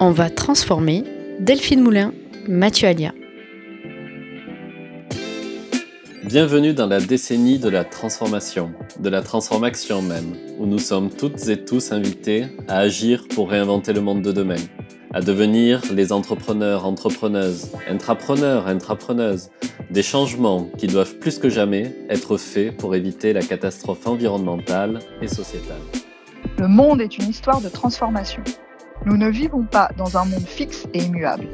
On va transformer Delphine Moulin, Mathieu Alia. Bienvenue dans la décennie de la transformation, de la transformation même, où nous sommes toutes et tous invités à agir pour réinventer le monde de demain, à devenir les entrepreneurs, entrepreneuses, intrapreneurs, intrapreneuses, des changements qui doivent plus que jamais être faits pour éviter la catastrophe environnementale et sociétale. Le monde est une histoire de transformation. Nous ne vivons pas dans un monde fixe et immuable.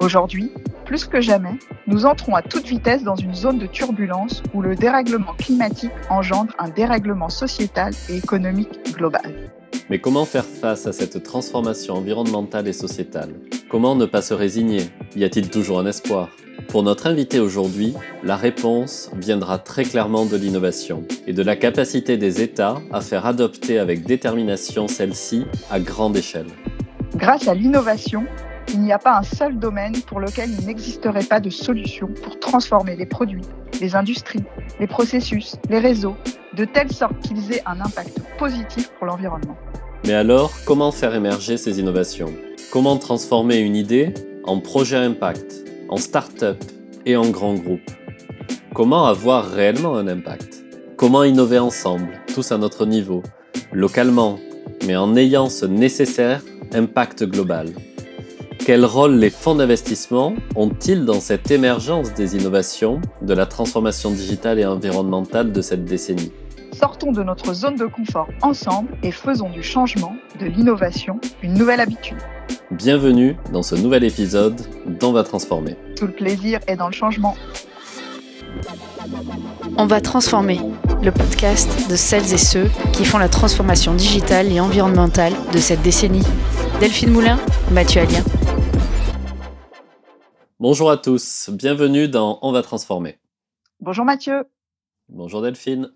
Aujourd'hui, plus que jamais, nous entrons à toute vitesse dans une zone de turbulence où le dérèglement climatique engendre un dérèglement sociétal et économique global. Mais comment faire face à cette transformation environnementale et sociétale? Comment ne pas se résigner? Y a-t-il toujours un espoir? Pour notre invité aujourd'hui, la réponse viendra très clairement de l'innovation et de la capacité des États à faire adopter avec détermination celle-ci à grande échelle. Grâce à l'innovation, il n'y a pas un seul domaine pour lequel il n'existerait pas de solution pour transformer les produits, les industries, les processus, les réseaux, de telle sorte qu'ils aient un impact positif pour l'environnement. Mais alors, comment faire émerger ces innovations? Comment transformer une idée en projet impact, en start-up et en grand groupe. Comment avoir réellement un impact? Comment innover ensemble, tous à notre niveau, localement, mais en ayant ce nécessaire impact global? Quel rôle les fonds d'investissement ont-ils dans cette émergence des innovations, de la transformation digitale et environnementale de cette décennie? Sortons de notre zone de confort ensemble et faisons du changement, de l'innovation, une nouvelle habitude. Bienvenue dans ce nouvel épisode d'On va transformer. Tout le plaisir est dans le changement. On va transformer le podcast de celles et ceux qui font la transformation digitale et environnementale de cette décennie. Delphine Moulin, Mathieu Alien. Bonjour à tous, bienvenue dans On va transformer. Bonjour Mathieu. Bonjour Delphine.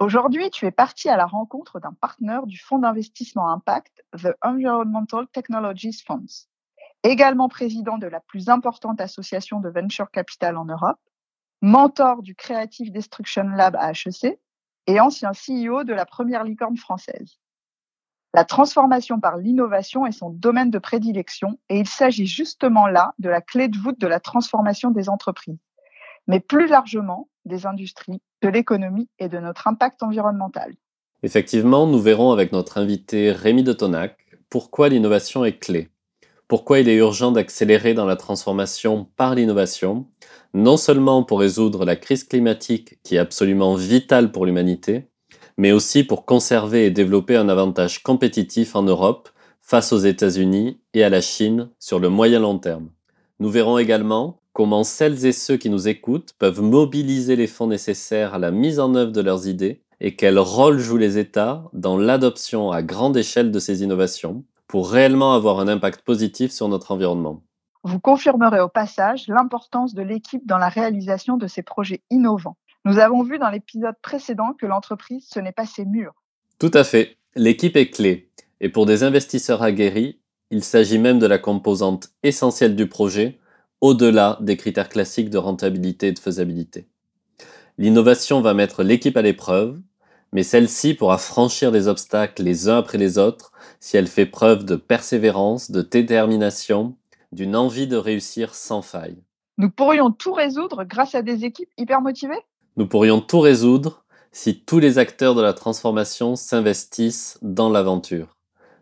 Aujourd'hui, tu es parti à la rencontre d'un partenaire du fonds d'investissement Impact, The Environmental Technologies Funds, également président de la plus importante association de venture capital en Europe, mentor du Creative Destruction Lab à HEC et ancien CEO de la première licorne française. La transformation par l'innovation est son domaine de prédilection et il s'agit justement là de la clé de voûte de la transformation des entreprises, mais plus largement des industries, de l'économie et de notre impact environnemental. Effectivement, nous verrons avec notre invité Rémi de Tonac pourquoi l'innovation est clé, pourquoi il est urgent d'accélérer dans la transformation par l'innovation, non seulement pour résoudre la crise climatique qui est absolument vitale pour l'humanité, mais aussi pour conserver et développer un avantage compétitif en Europe face aux États-Unis et à la Chine sur le moyen long terme. Nous verrons également comment celles et ceux qui nous écoutent peuvent mobiliser les fonds nécessaires à la mise en œuvre de leurs idées et quel rôle jouent les États dans l'adoption à grande échelle de ces innovations pour réellement avoir un impact positif sur notre environnement. Vous confirmerez au passage l'importance de l'équipe dans la réalisation de ces projets innovants. Nous avons vu dans l'épisode précédent que l'entreprise, ce n'est pas ses murs. Tout à fait. L'équipe est clé. Et pour des investisseurs aguerris, il s'agit même de la composante essentielle du projet, au-delà des critères classiques de rentabilité et de faisabilité. L'innovation va mettre l'équipe à l'épreuve, mais celle-ci pourra franchir les obstacles les uns après les autres si elle fait preuve de persévérance, de détermination, d'une envie de réussir sans faille. Nous pourrions tout résoudre grâce à des équipes hyper motivées? Nous pourrions tout résoudre si tous les acteurs de la transformation s'investissent dans l'aventure.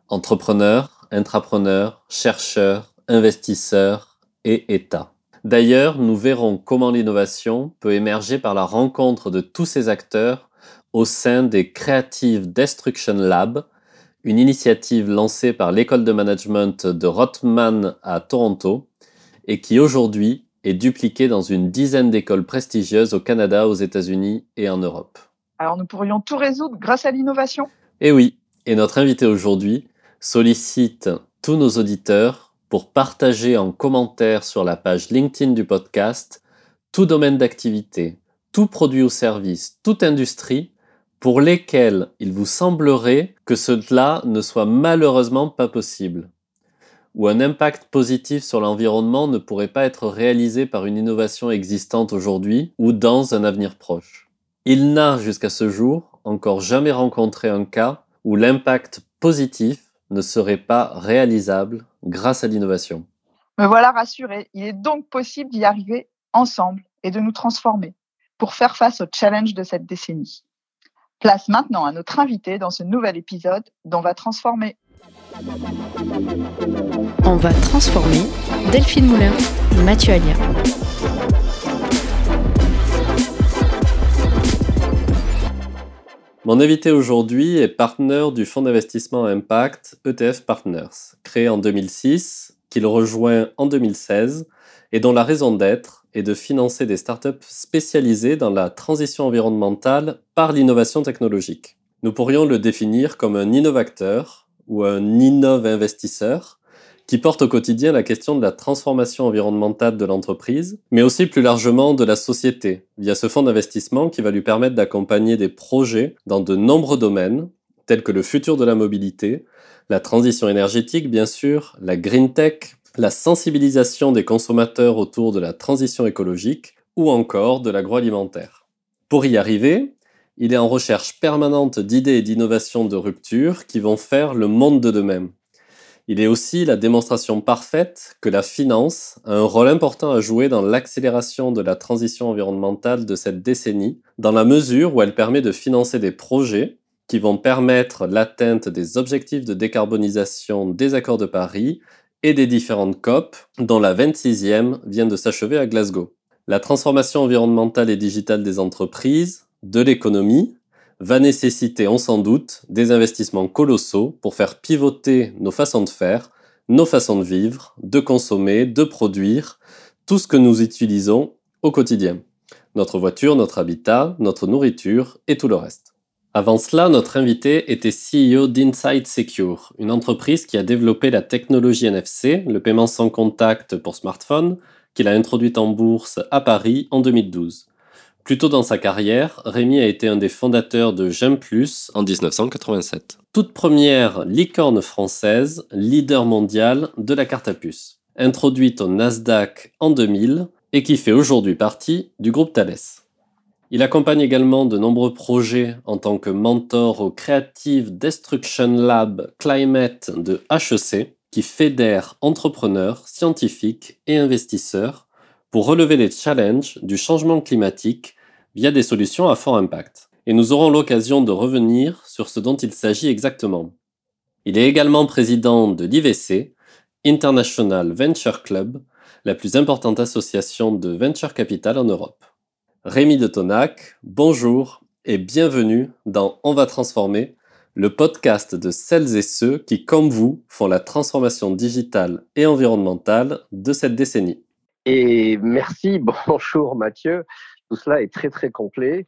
Entrepreneurs, intrapreneurs, chercheurs, investisseurs et États. D'ailleurs, nous verrons comment l'innovation peut émerger par la rencontre de tous ces acteurs au sein des Creative Destruction Lab, une initiative lancée par l'école de management de Rothman à Toronto et qui aujourd'hui est dupliqué dans une dizaine d'écoles prestigieuses au Canada, aux États-Unis et en Europe. Alors nous pourrions tout résoudre grâce à l'innovation? Eh oui, et notre invité aujourd'hui sollicite tous nos auditeurs pour partager en commentaire sur la page LinkedIn du podcast tout domaine d'activité, tout produit ou service, toute industrie pour lesquels il vous semblerait que cela ne soit malheureusement pas possible où un impact positif sur l'environnement ne pourrait pas être réalisé par une innovation existante aujourd'hui ou dans un avenir proche. Il n'a jusqu'à ce jour encore jamais rencontré un cas où l'impact positif ne serait pas réalisable grâce à l'innovation. Me voilà rassuré. Il est donc possible d'y arriver ensemble et de nous transformer pour faire face au challenge de cette décennie. Place maintenant à notre invité dans ce nouvel épisode d'On va transformer. On va transformer Delphine Moulin, Mathieu Alia. Mon invité aujourd'hui est partenaire du fonds d'investissement Impact ETF Partners, créé en 2006, qu'il rejoint en 2016 et dont la raison d'être est de financer des startups spécialisées dans la transition environnementale par l'innovation technologique. Nous pourrions le définir comme un innovateur ou un innove-investisseur qui porte au quotidien la question de la transformation environnementale de l'entreprise, mais aussi plus largement de la société, via ce fonds d'investissement qui va lui permettre d'accompagner des projets dans de nombreux domaines, tels que le futur de la mobilité, la transition énergétique bien sûr, la green tech, la sensibilisation des consommateurs autour de la transition écologique ou encore de l'agroalimentaire. Pour y arriver, il est en recherche permanente d'idées et d'innovations de rupture qui vont faire le monde de demain. Il est aussi la démonstration parfaite que la finance a un rôle important à jouer dans l'accélération de la transition environnementale de cette décennie, dans la mesure où elle permet de financer des projets qui vont permettre l'atteinte des objectifs de décarbonisation des accords de Paris et des différentes COP, dont la 26e vient de s'achever à Glasgow. La transformation environnementale et digitale des entreprises, de l'économie, va nécessiter, on s'en doute, des investissements colossaux pour faire pivoter nos façons de faire, nos façons de vivre, de consommer, de produire, tout ce que nous utilisons au quotidien. Notre voiture, notre habitat, notre nourriture et tout le reste. Avant cela, notre invité était CEO d'Inside Secure, une entreprise qui a développé la technologie NFC, le paiement sans contact pour smartphone, qu'il a introduite en bourse à Paris en 2012. Plus tôt dans sa carrière, Rémi a été un des fondateurs de J'aime Plus en 1987. Toute première licorne française, leader mondial de la carte à puce. Introduite au Nasdaq en 2000 et qui fait aujourd'hui partie du groupe Thales. Il accompagne également de nombreux projets en tant que mentor au Creative Destruction Lab Climate de HEC, qui fédère entrepreneurs, scientifiques et investisseurs pour relever les challenges du changement climatique via des solutions à fort impact. Et nous aurons l'occasion de revenir sur ce dont il s'agit exactement. Il est également président de l'IVC, International Venture Club, la plus importante association de venture capital en Europe. Rémi de Tonac, bonjour et bienvenue dans On va transformer, le podcast de celles et ceux qui, comme vous, font la transformation digitale et environnementale de cette décennie. Et merci, bonjour Mathieu. Tout cela est très très complet.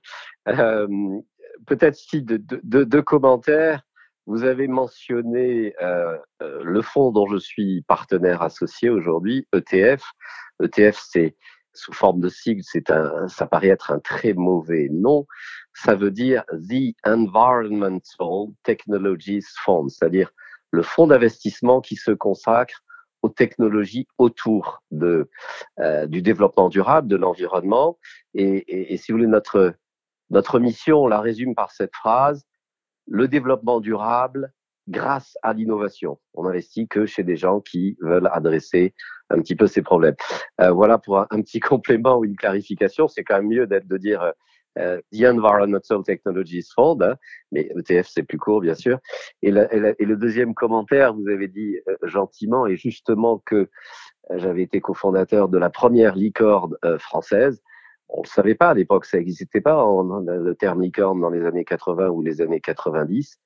Euh, Peut-être si deux de, de, commentaires. Vous avez mentionné euh, euh, le fonds dont je suis partenaire associé aujourd'hui, ETF. ETF, c'est sous forme de sigle, c'est un, ça paraît être un très mauvais nom. Ça veut dire The Environmental Technologies Fund, c'est-à-dire le fonds d'investissement qui se consacre aux technologies autour de, euh, du développement durable, de l'environnement. Et, et, et, si vous voulez, notre, notre mission, on la résume par cette phrase, le développement durable grâce à l'innovation. On investit que chez des gens qui veulent adresser un petit peu ces problèmes. Euh, voilà pour un, un, petit complément ou une clarification. C'est quand même mieux d'être de dire euh, The Environmental Technologies Fund, hein, mais ETF c'est plus court bien sûr. Et, le deuxième commentaire, vous avez dit euh, gentiment et justement que euh, j'avais été cofondateur de la première licorne euh, française. On le savait pas à l'époque, ça n'existait pas le terme licorne dans les années 80 ou les années 90.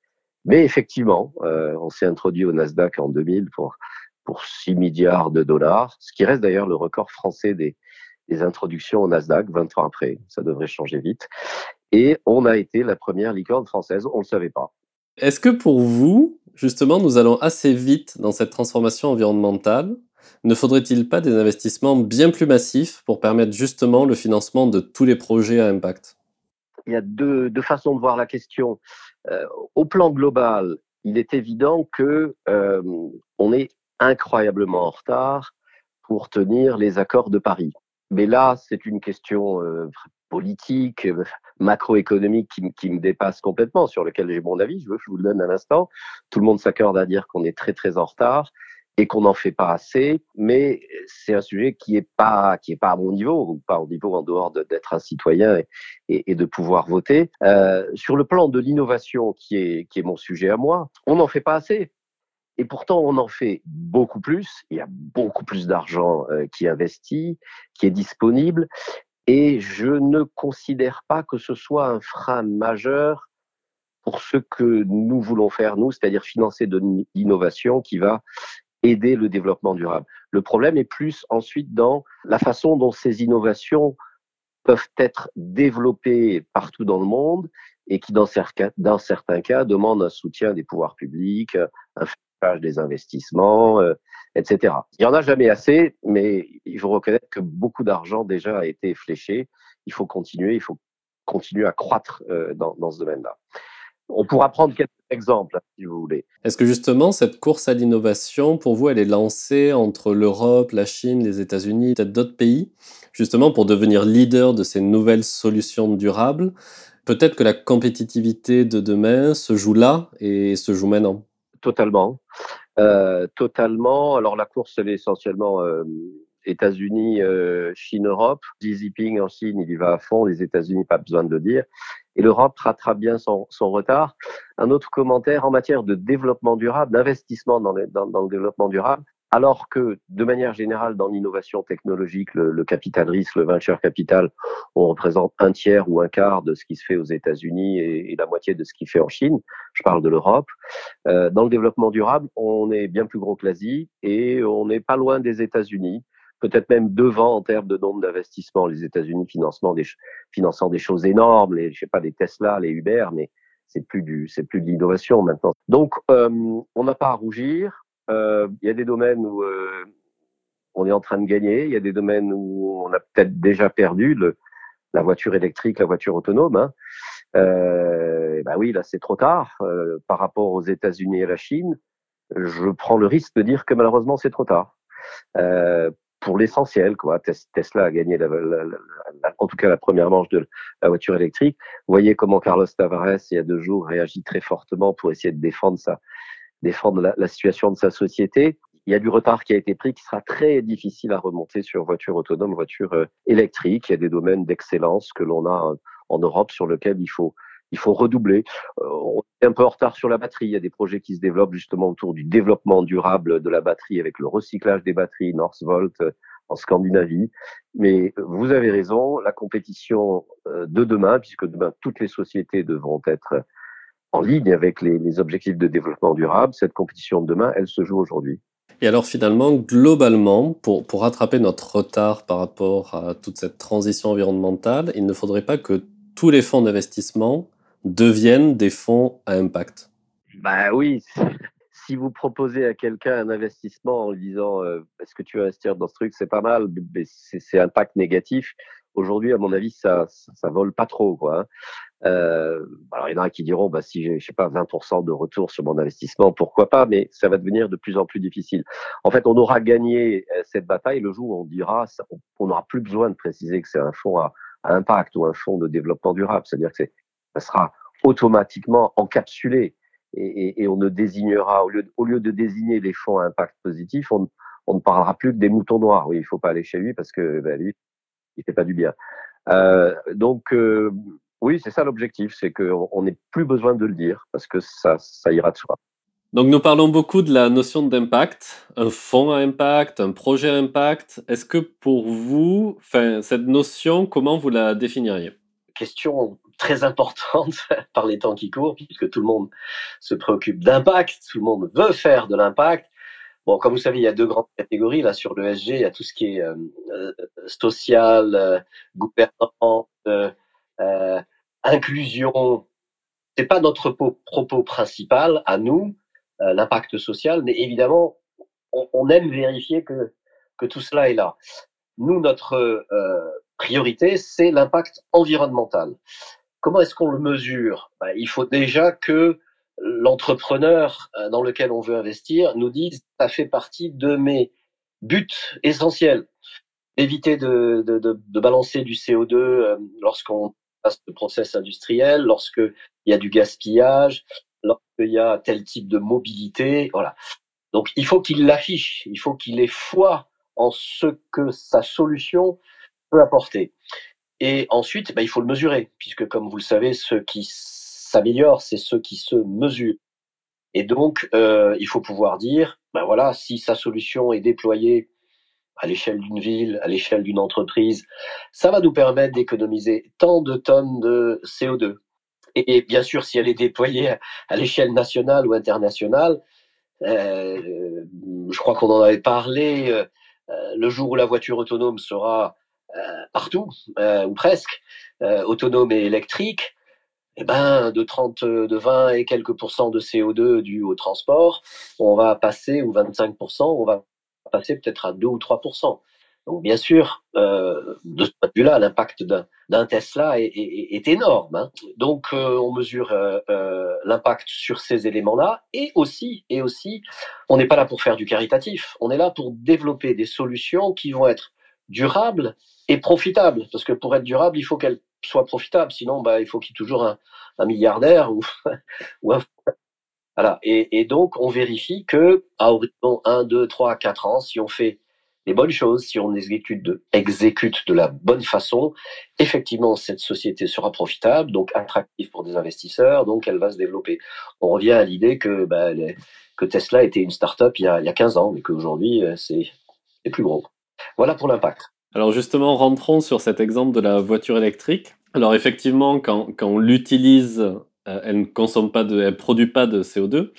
Mais effectivement, euh, on s'est introduit au Nasdaq en 2000 pour pour 6 milliards de dollars, ce qui reste d'ailleurs le record français des, des introductions au Nasdaq 20 ans après. Ça devrait changer vite. Et on a été la première licorne française. On ne le savait pas. Est-ce que pour vous, justement, nous allons assez vite dans cette transformation environnementale? Ne faudrait-il pas des investissements bien plus massifs pour permettre justement le financement de tous les projets à impact? Il y a deux, deux, façons de voir la question. Euh, au plan global, il est évident que euh, on est incroyablement en retard pour tenir les accords de Paris. Mais là, c'est une question euh, politiques, macroéconomiques qui, qui, me dépassent complètement, sur lesquels j'ai mon avis. Je, veux, je vous le donne un instant. Tout le monde s'accorde à dire qu'on est très très en retard et qu'on n'en fait pas assez, mais c'est un sujet qui est pas pas à mon niveau ou pas au niveau en dehors d'être un citoyen et, et, de pouvoir voter. Euh, sur le plan de l'innovation, qui est qui est mon sujet à moi, on n'en fait pas assez. Et pourtant, on en fait beaucoup plus. Il y a beaucoup plus d'argent euh, qui est investi, qui est disponible. Et je ne considère pas que ce soit un frein majeur pour ce que nous voulons faire, nous, c'est-à-dire financer de l'innovation qui va aider le développement durable. Le problème est plus ensuite dans la façon dont ces innovations peuvent être développées partout dans le monde et qui, dans certains cas, demandent un soutien des pouvoirs publics, un des investissements, euh, etc. Il n'y en a jamais assez, mais il faut reconnaître que beaucoup d'argent déjà a été fléché. Il faut continuer, il faut continuer à croître euh, dans, dans ce domaine-là. On pourra prendre quelques exemples, si vous voulez. Est-ce que justement, cette course à l'innovation, pour vous, elle est lancée entre l'Europe, la Chine, les États-Unis, peut-être d'autres pays, justement pour devenir leader de ces nouvelles solutions durables? Peut-être que la compétitivité de demain se joue là et se joue maintenant. Totalement. Euh, totalement. Alors la course, elle est essentiellement euh, États-Unis, euh, Chine, Europe. Xi Jinping en Chine, il y va à fond. Les États-Unis, pas besoin de le dire et l'Europe rattrape bien son, retard. Un autre commentaire en matière de développement durable, d'investissement dans, le développement durable, alors que de manière générale dans l'innovation technologique, le, capital risque, le venture capital, on représente un tiers ou un quart de ce qui se fait aux États-Unis et, la moitié de ce qui fait en Chine. Je parle de l'Europe. Euh, dans le développement durable, on est bien plus gros que l'Asie et on n'est pas loin des États-Unis peut-être même devant en termes de nombre d'investissements. Les États-Unis finançant des, finançant des choses énormes, les, je sais pas, les Tesla, les Uber, mais c'est plus du, c'est plus de l'innovation maintenant. Donc, euh, on n'a pas à rougir. Euh, il y a des domaines où euh, on est en train de gagner. Il y a des domaines où on a peut-être déjà perdu le, la voiture électrique, la voiture autonome. Hein. Euh, bah oui, là c'est trop tard euh, par rapport aux États-Unis et la Chine. Je prends le risque de dire que malheureusement c'est trop tard. Euh, pour l'essentiel. Quoi. Tesla a gagné, la, la, la, en tout cas, la première manche de la voiture électrique. Vous voyez comment Carlos Tavares, il y a deux jours, réagit très fortement pour essayer de défendre, sa, défendre la, situation de sa société. Il y a du retard qui a été pris qui sera très difficile à remonter sur voiture autonome, voiture euh, électrique. Il y a des domaines d'excellence que l'on a euh, en Europe sur lesquels il faut il faut redoubler. Euh, on est un peu en retard sur la batterie. Il y a des projets qui se développent justement autour du développement durable de la batterie avec le recyclage des batteries Northvolt en Scandinavie. Mais vous avez raison, la compétition de demain, puisque demain toutes les sociétés devront être en ligne avec les, les objectifs de développement durable, cette compétition de demain, elle se joue aujourd'hui. Et alors finalement, globalement, pour, pour rattraper notre retard par rapport à toute cette transition environnementale, il ne faudrait pas que tous les fonds d'investissement deviennent des fonds à impact Bah oui. Si vous proposez à quelqu'un un investissement en lui disant euh, est-ce que tu veux investir dans ce truc, c'est pas mal, mais c'est impact négatif. Aujourd'hui, à mon avis, ça, ça, vole pas trop, quoi. Euh, alors, il y en a qui diront, bah, si j'ai, je sais pas, 20% de retour sur mon investissement, pourquoi pas, mais ça va devenir de plus en plus difficile. En fait, on aura gagné euh, cette bataille le jour où on dira, on n'aura plus besoin de préciser que c'est un fonds à, impact ou un fonds de développement durable. C'est-à-dire que c'est ça sera automatiquement encapsulé et, et, et, on ne désignera, au lieu, au lieu de désigner les fonds à impact positif, on, on ne parlera plus que des moutons noirs. Oui, il faut pas aller chez lui parce que ben, lui, il fait pas du bien. Euh, donc, euh, oui, c'est ça l'objectif, c'est qu'on n'ait plus besoin de le dire parce que ça, ça ira de soi. Donc, nous parlons beaucoup de la notion d'impact, un fonds à impact, un projet à impact. Est-ce que pour vous, cette notion, comment vous la définiriez? Question très importante par les temps qui courent, puisque tout le monde se préoccupe d'impact, tout le monde veut faire de l'impact. Bon, comme vous savez, il y a deux grandes catégories là sur l'ESG. Il y a tout ce qui est euh, euh social, euh, gouvernance, euh, euh inclusion. C'est pas notre propos principal à nous, l'impact social, mais évidemment, on, on, aime vérifier que que tout cela est là. Nous, notre priorité, c'est l'impact environnemental. Comment est-ce qu'on le mesure? Ben, Il faut déjà que l'entrepreneur euh, dans lequel on veut investir nous dise ça fait partie de mes buts essentiels. éviter de, de, de, de, balancer du CO2 euh, lorsqu'on le process industriel, lorsqu'il y a du gaspillage, lorsqu'il y a tel type de mobilité. Voilà. Donc il faut qu'il l'affiche, il faut qu'il ait foi en ce que sa solution peut apporter. Et ensuite, ben, il faut le mesurer, puisque comme vous le savez, ceux qui s'améliorent, c'est ceux qui se mesurent. Et donc, euh, il faut pouvoir dire, ben voilà, si sa solution est déployée à l'échelle d'une ville, à l'échelle d'une entreprise, ça va nous permettre d'économiser tant de tonnes de CO2. Et bien sûr, si elle est déployée à l'échelle nationale ou internationale, euh, je crois qu'on en avait parlé, euh, le jour où la voiture autonome sera euh, partout, ou presque, autonome et électrique, eh ben, de 30, de 20 et quelques pourcents de CO2 dû au transport, on va passer, ou 25%, on va passer peut-être à 2 ou 3% donc bien sûr, euh, de ce point de vue-là, l'impact d'un Tesla est, énorme. Hein. Donc euh, on mesure euh, l'impact sur ces éléments-là et aussi, et aussi, on n'est pas là pour faire du caritatif. On est là pour développer des solutions qui vont être durables et profitables. Parce que pour être durable, il faut qu'elles soient profitables. Sinon, bah, il faut qu'il y ait toujours un, un milliardaire ou, ou un voilà. Et, donc, on vérifie que à horizon 1, 2, 3, 4 ans, si on fait les bonnes choses, si on exécute de, exécute de la bonne façon, effectivement, cette société sera profitable, donc attractive pour des investisseurs, donc elle va se développer. On revient à l'idée que, bah, que Tesla était une start-up il y a, il y a 15 ans, mais qu'aujourd'hui, euh, c'est plus gros. Voilà pour l'impact. Alors justement, rentrons sur cet exemple de la voiture électrique. Alors effectivement, quand, quand on l'utilise, elle ne consomme pas de, elle produit pas de CO2.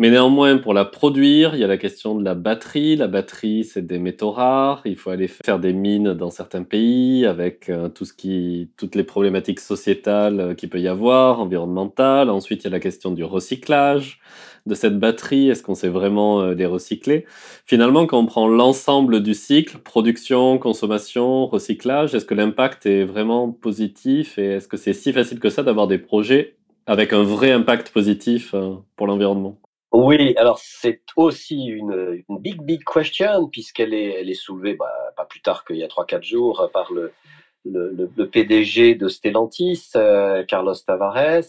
Mais néanmoins, pour la produire, il y a la question de la batterie. La batterie, c'est des métaux rares. Il faut aller faire des mines dans certains pays avec euh, tout ce qui, toutes les problématiques sociétales euh, qu'il peut y avoir, environnementales. Ensuite, il y a la question du recyclage de cette batterie. Est-ce qu'on sait vraiment euh, les recycler? Finalement, quand on prend l'ensemble du cycle, production, consommation, recyclage, est-ce que l'impact est vraiment positif et est-ce que c'est si facile que ça d'avoir des projets avec un vrai impact positif pour l'environnement oui, alors c'est aussi une, big, big question, puisqu'elle est, soulevée bah, pas plus tard qu'il y a 3-4 jours par le, PDG de Stellantis, euh, Carlos Tavares,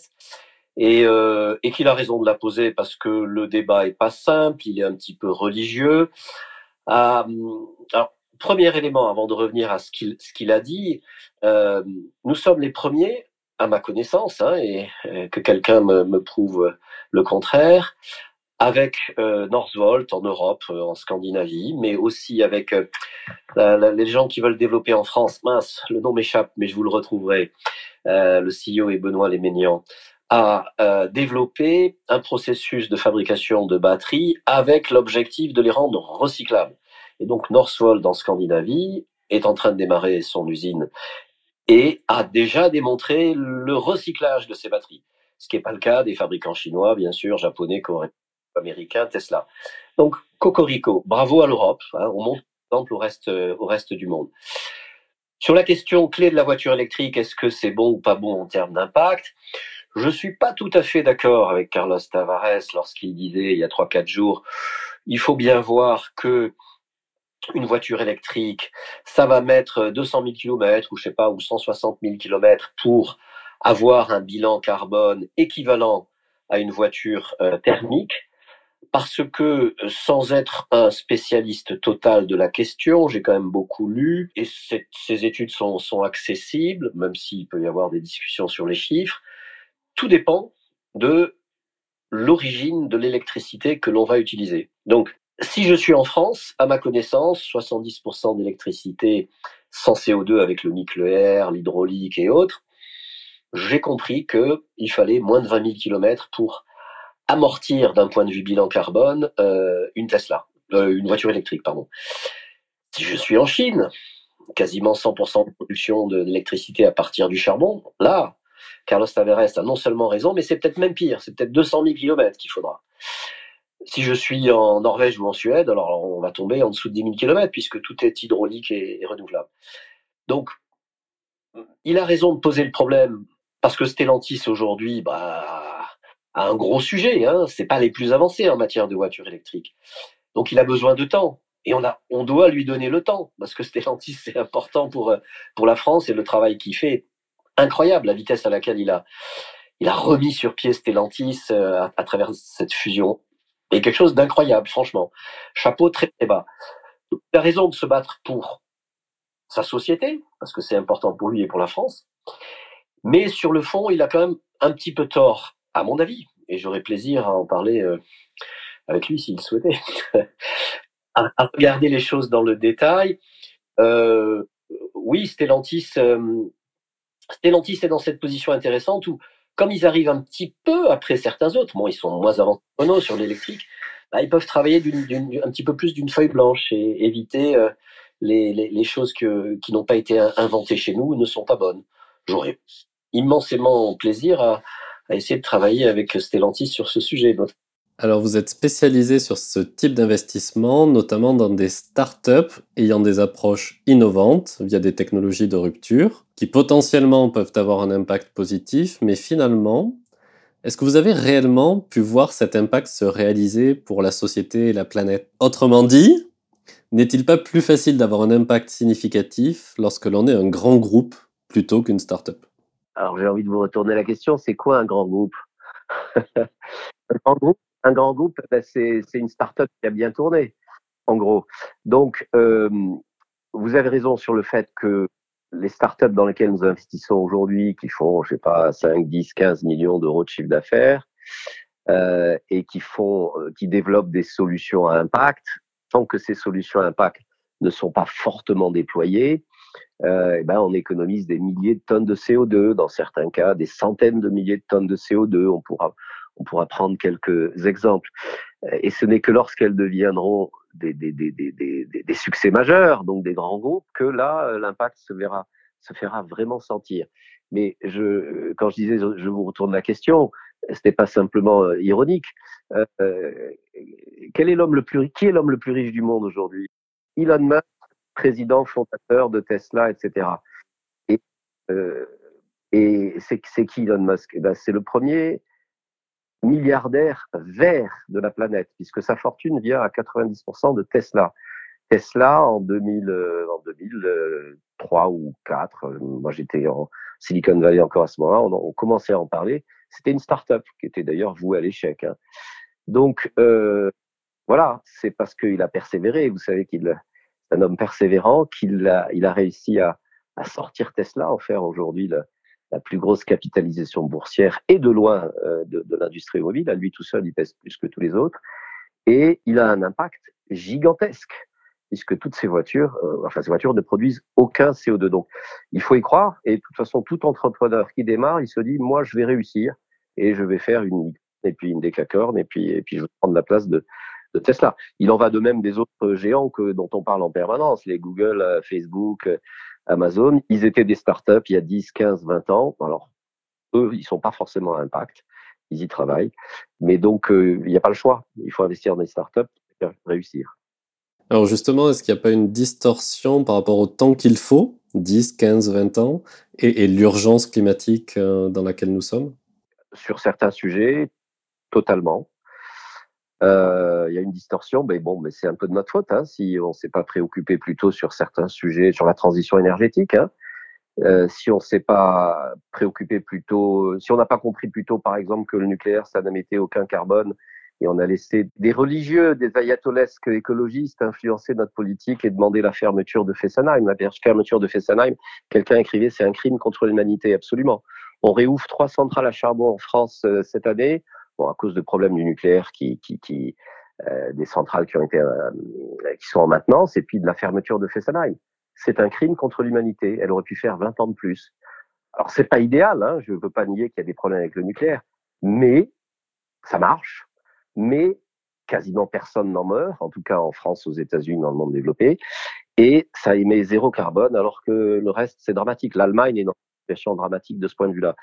et, euh, qu'il a raison de la poser parce que le débat est pas simple, il est un petit peu religieux. Euh, alors, premier élément, avant de revenir à ce qu'il a dit, euh, nous sommes les premiers, à ma connaissance, hein, et, et que quelqu'un me, prouve le contraire, avec euh, Northvolt en Europe, euh, en Scandinavie, mais aussi avec euh, les gens qui veulent développer en France. Mince, le nom m'échappe, mais je vous le retrouverai. le CEO est Benoît Léménian a développé un processus de fabrication de batteries avec l'objectif de les rendre recyclables. Et donc Northvolt en Scandinavie est en train de démarrer son usine et a déjà démontré le recyclage de ces batteries. Ce qui n'est pas le cas des fabricants chinois, bien sûr, japonais, coréens américain, Tesla. Donc, Cocorico, bravo à l'Europe, hein, on montre exemple au reste, au reste du monde. Sur la question clé de la voiture électrique, est-ce que c'est bon ou pas bon en termes d'impact? Je suis pas tout à fait d'accord avec Carlos Tavares lorsqu'il disait il y a 3-4 jours, il faut bien voir que une voiture électrique, ça va mettre 200 000 km ou je sais pas, ou 160 000 km pour avoir un bilan carbone équivalent à une voiture euh, thermique parce que sans être un spécialiste total de la question, j'ai quand même beaucoup lu et ces études sont, sont accessibles, même s'il peut y avoir des discussions sur les chiffres. Tout dépend de l'origine de l'électricité que l'on va utiliser. Donc, si je suis en France, à ma connaissance, 70% d'électricité sans CO2 avec le nucléaire, l'hydraulique et autres, j'ai compris qu'il fallait moins de 20 000 km pour amortir d'un point de vue bilan carbone euh, une Tesla, euh, une voiture électrique, pardon. Si je suis en Chine, quasiment 100% de production d'électricité à partir du charbon, là, Carlos Tavares a non seulement raison, mais c'est peut-être même pire, c'est peut-être 200 000 km qu'il faudra. Si je suis en Norvège ou en Suède, alors on va tomber en dessous de 10 000 km puisque tout est hydraulique et, renouvelable. Donc, il a raison de poser le problème parce que Stellantis aujourd'hui, bah, un gros sujet. Hein. C'est pas les plus avancés en matière de voitures électriques. Donc il a besoin de temps. et on, a, on doit lui donner le temps, parce que Stellantis, c'est important pour, pour la France et le travail qu'il fait, incroyable, la vitesse à laquelle il a, il a remis sur pied Stellantis à, à travers cette fusion. Et quelque chose d'incroyable, franchement. Chapeau très très bas. Il a raison de se battre pour sa société, parce que c'est important pour lui et pour la France. Mais sur le fond, il a quand même un petit peu tort, à mon avis. Et j'aurais plaisir à en parler euh, avec lui s'il souhaitait. à, regarder les choses dans le détail. Euh, oui, Stellantis, euh, Stellantis est dans cette position intéressante où, comme ils arrivent un petit peu après certains autres, bon, ils sont moins avancés sur l'électrique, bah, ils peuvent travailler un petit peu plus d'une feuille blanche et éviter euh, les, choses qui n'ont pas été inventées chez nous ne sont pas bonnes. J'aurais immensément plaisir à, à, essayer de travailler avec Stellantis sur ce sujet. Alors vous êtes spécialisé sur ce type d'investissement, notamment dans des startups ayant des approches innovantes via des technologies de rupture, qui potentiellement peuvent avoir un impact positif, mais finalement, est-ce que vous avez réellement pu voir cet impact se réaliser pour la société et la planète? Autrement dit, n'est-il pas plus facile d'avoir un impact significatif lorsque l'on est un grand groupe plutôt qu'une start-up? Alors j'ai envie de vous retourner la question, c'est quoi un grand groupe? Un grand groupe, un grand groupe ben, c'est une start-up qui a bien tourné, en gros. Donc, euh, vous avez raison sur le fait que les startups dans lesquelles nous investissons aujourd'hui, qui font, je sais pas, 5, 10, 15 millions d'euros de chiffre d'affaires, euh, et qui font, euh, qui développent des solutions à impact, tant que ces solutions à impact ne sont pas fortement déployées, euh, eh ben on économise des milliers de tonnes de CO2, dans certains cas des centaines de milliers de tonnes de CO2. On pourra, on pourra prendre quelques exemples. Et ce n'est que lorsqu'elles deviendront des, des, des, des, succès majeurs, donc des grands groupes, que là, l'impact se verra, se fera vraiment sentir. Mais je, quand je disais, je vous retourne la question, c'était pas simplement euh, ironique. Euh, euh, quel est l'homme le plus, qui est l'homme le plus riche du monde aujourd'hui? Elon Musk, président fondateur de Tesla, etc. Et, euh, et c'est, c'est qui Elon Musk? Eh ben, C'est le premier milliardaire vert de la planète, puisque sa fortune vient à 90% de Tesla. Tesla, en, 2000, euh, en 2003 ou 4, euh, moi j'étais en Silicon Valley encore à ce moment-là, on, on commençait à en parler, c'était une start-up qui était d'ailleurs vouée à l'échec. Hein. Donc euh, voilà, c'est parce qu'il a persévéré, vous savez qu'il est un homme persévérant, qu'il a, il a réussi à, à sortir Tesla, en faire aujourd'hui le, la plus grosse capitalisation boursière et de loin euh, de, l'industrie automobile. À lui tout seul, il pèse plus que tous les autres. Et il a un impact gigantesque, puisque toutes ces voitures, euh, enfin ces voitures ne produisent aucun CO2. Donc il faut y croire. Et de toute façon, tout entrepreneur qui démarre, il se dit, moi, je vais réussir et je vais faire une et puis une décacorne et puis et puis je vais prendre la place de, de Tesla. Il en va de même des autres géants que dont on parle en permanence, les Google, euh, Facebook, Amazon, ils étaient des startups il y a 10, 15, 20 ans. Alors, eux, ils sont pas forcément à impact. Ils y travaillent. Mais donc, euh, il n'y a pas le choix. Il faut investir dans des startups pour réussir. Alors justement, est-ce qu'il n'y a pas une distorsion par rapport au temps qu'il faut, 10, 15, 20 ans, et, et l'urgence climatique euh, dans laquelle nous sommes? Sur certains sujets, totalement. Euh, il y a une distorsion, mais bon, mais c'est un peu de notre faute hein, si on s'est pas préoccupé plutôt sur certains sujets, sur la transition énergétique. Hein. Euh, si on s'est pas préoccupé plutôt, si on n'a pas compris plutôt, par exemple, que le nucléaire ça n'émettait aucun carbone et on a laissé des religieux, des ayatollesques écologistes influencer notre politique et demander la fermeture de Fessenheim. La fermeture de Fessenheim, quelqu'un écrivait, c'est un crime contre l'humanité, absolument. On réouvre trois centrales à charbon en France euh, cette année à cause de problèmes du nucléaire qui, qui, qui euh, des centrales qui ont été euh, qui sont en maintenance et puis de la fermeture de Fessenheim. C'est un crime contre l'humanité. Elle aurait pu faire 20 ans de plus. Alors c'est pas idéal, hein, je ne veux pas nier qu'il y a des problèmes avec le nucléaire, mais ça marche. Mais quasiment personne n'en meurt, en tout cas en France, aux États-Unis, dans le monde développé, et ça émet zéro carbone, alors que le reste c'est dramatique. L'Allemagne est dans situation dramatique de ce point de vue-là.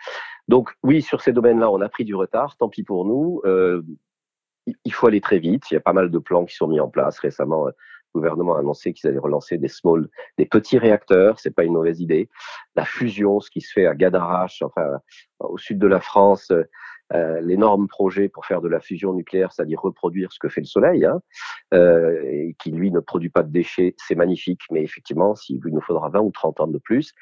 Donc oui, sur ces domaines-là, on a pris du retard, tant pis pour nous. Euh, il faut aller très vite. Il y a pas mal de plans qui sont mis en place récemment. Euh, le gouvernement a annoncé qu'ils allaient relancer des small, des petits réacteurs. C'est pas une mauvaise idée. La fusion, ce qui se fait à Gadarache, enfin au sud de la France, l'énorme projet pour faire de la fusion nucléaire, c'est-à-dire reproduire ce que fait le Soleil, hein, euh, qui lui ne produit pas de déchets, c'est magnifique, mais effectivement, s'il nous faudra 20 ou 30 ans de plus.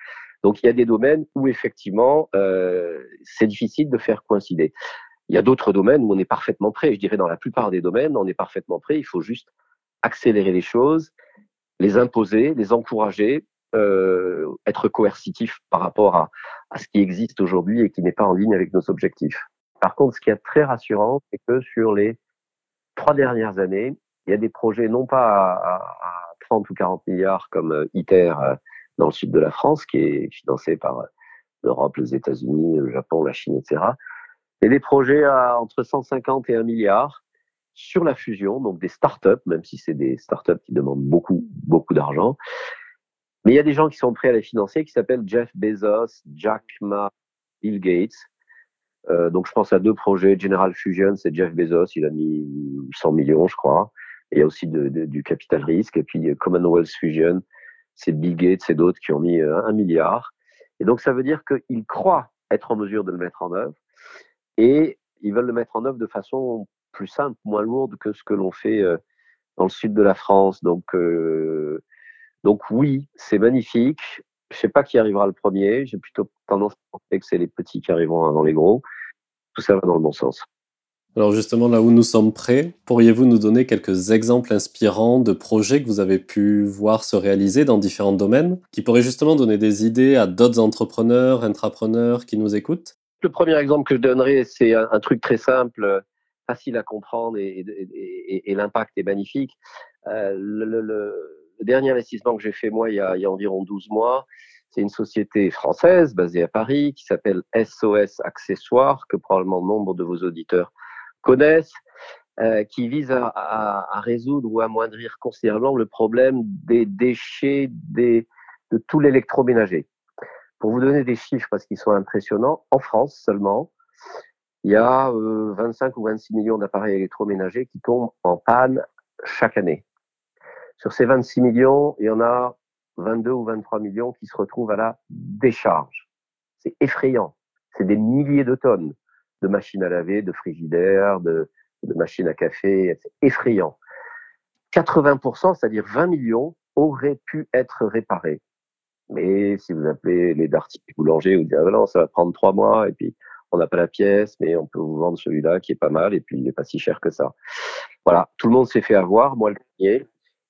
Donc il y a des domaines où effectivement euh, c'est difficile de faire coïncider. Il y a d'autres domaines où on est parfaitement prêt. Je dirais dans la plupart des domaines, on est parfaitement prêt. Il faut juste accélérer les choses, les imposer, les encourager, euh, être coercitif par rapport à, ce qui existe aujourd'hui et qui n'est pas en ligne avec nos objectifs. Par contre, ce qui est très rassurant, c'est que sur les trois dernières années, il y a des projets non pas à, à 30 ou 40 milliards comme euh, ITER dans le sud de la France, qui est financé par euh, l'Europe, les États-Unis, le Japon, la Chine, etc. Et des projets à entre 150 et 1 milliard sur la fusion, donc des startups, même si c'est des startups qui demandent beaucoup, beaucoup d'argent. Mais il y a des gens qui sont prêts à les financer, qui s'appellent Jeff Bezos, Jack Ma, Bill Gates. Euh, donc je pense à deux projets. General Fusion, c'est Jeff Bezos, il a mis 100 millions, je crois. Il y a aussi du capital risque. Et puis Commonwealth Fusion, c'est Bill Gates et d'autres qui ont mis euh, un milliard. Et donc ça veut dire qu'ils croient être en mesure de le mettre en œuvre et ils veulent le mettre en œuvre de façon plus simple, moins lourde que ce que l'on fait euh, dans le sud de la France. Donc, euh, donc oui, c'est magnifique. Je sais pas qui arrivera le premier. J'ai plutôt tendance à penser que c'est les petits qui arriveront avant les gros. Tout ça va dans le bon sens. Alors justement, là où nous sommes prêts, pourriez-vous nous donner quelques exemples inspirants de projets que vous avez pu voir se réaliser dans différents domaines, qui pourraient justement donner des idées à d'autres entrepreneurs, intrapreneurs qui nous écoutent? Le premier exemple que je donnerai, c'est un, truc très simple, facile à comprendre et, l'impact est magnifique. Euh, le, dernier investissement que j'ai fait moi il y, a, il y a environ 12 mois, c'est une société française basée à Paris qui s'appelle SOS Accessoires, que probablement nombre de vos auditeurs connaissent, euh, qui vise à, à, à, résoudre ou amoindrir considérablement le problème des déchets des, de tout l'électroménager. Pour vous donner des chiffres, parce qu'ils sont impressionnants, en France seulement, il y a euh, 25 ou 26 millions d'appareils électroménagers qui tombent en panne chaque année. Sur ces 26 millions, il y en a 22 ou 23 millions qui se retrouvent à la décharge. C'est effrayant. C'est des milliers de tonnes de machines à laver, de frigidaires, de, machines à café. C'est effrayant. 80%, c'est-à-dire 20 millions, auraient pu être réparés. Mais si vous appelez les darty boulangers, vous dites, ah non, ça va prendre trois mois, et puis on n'a pas la pièce, mais on peut vous vendre celui-là qui est pas mal, et puis il n'est pas si cher que ça. Voilà, tout le monde s'est fait avoir, moi le premier.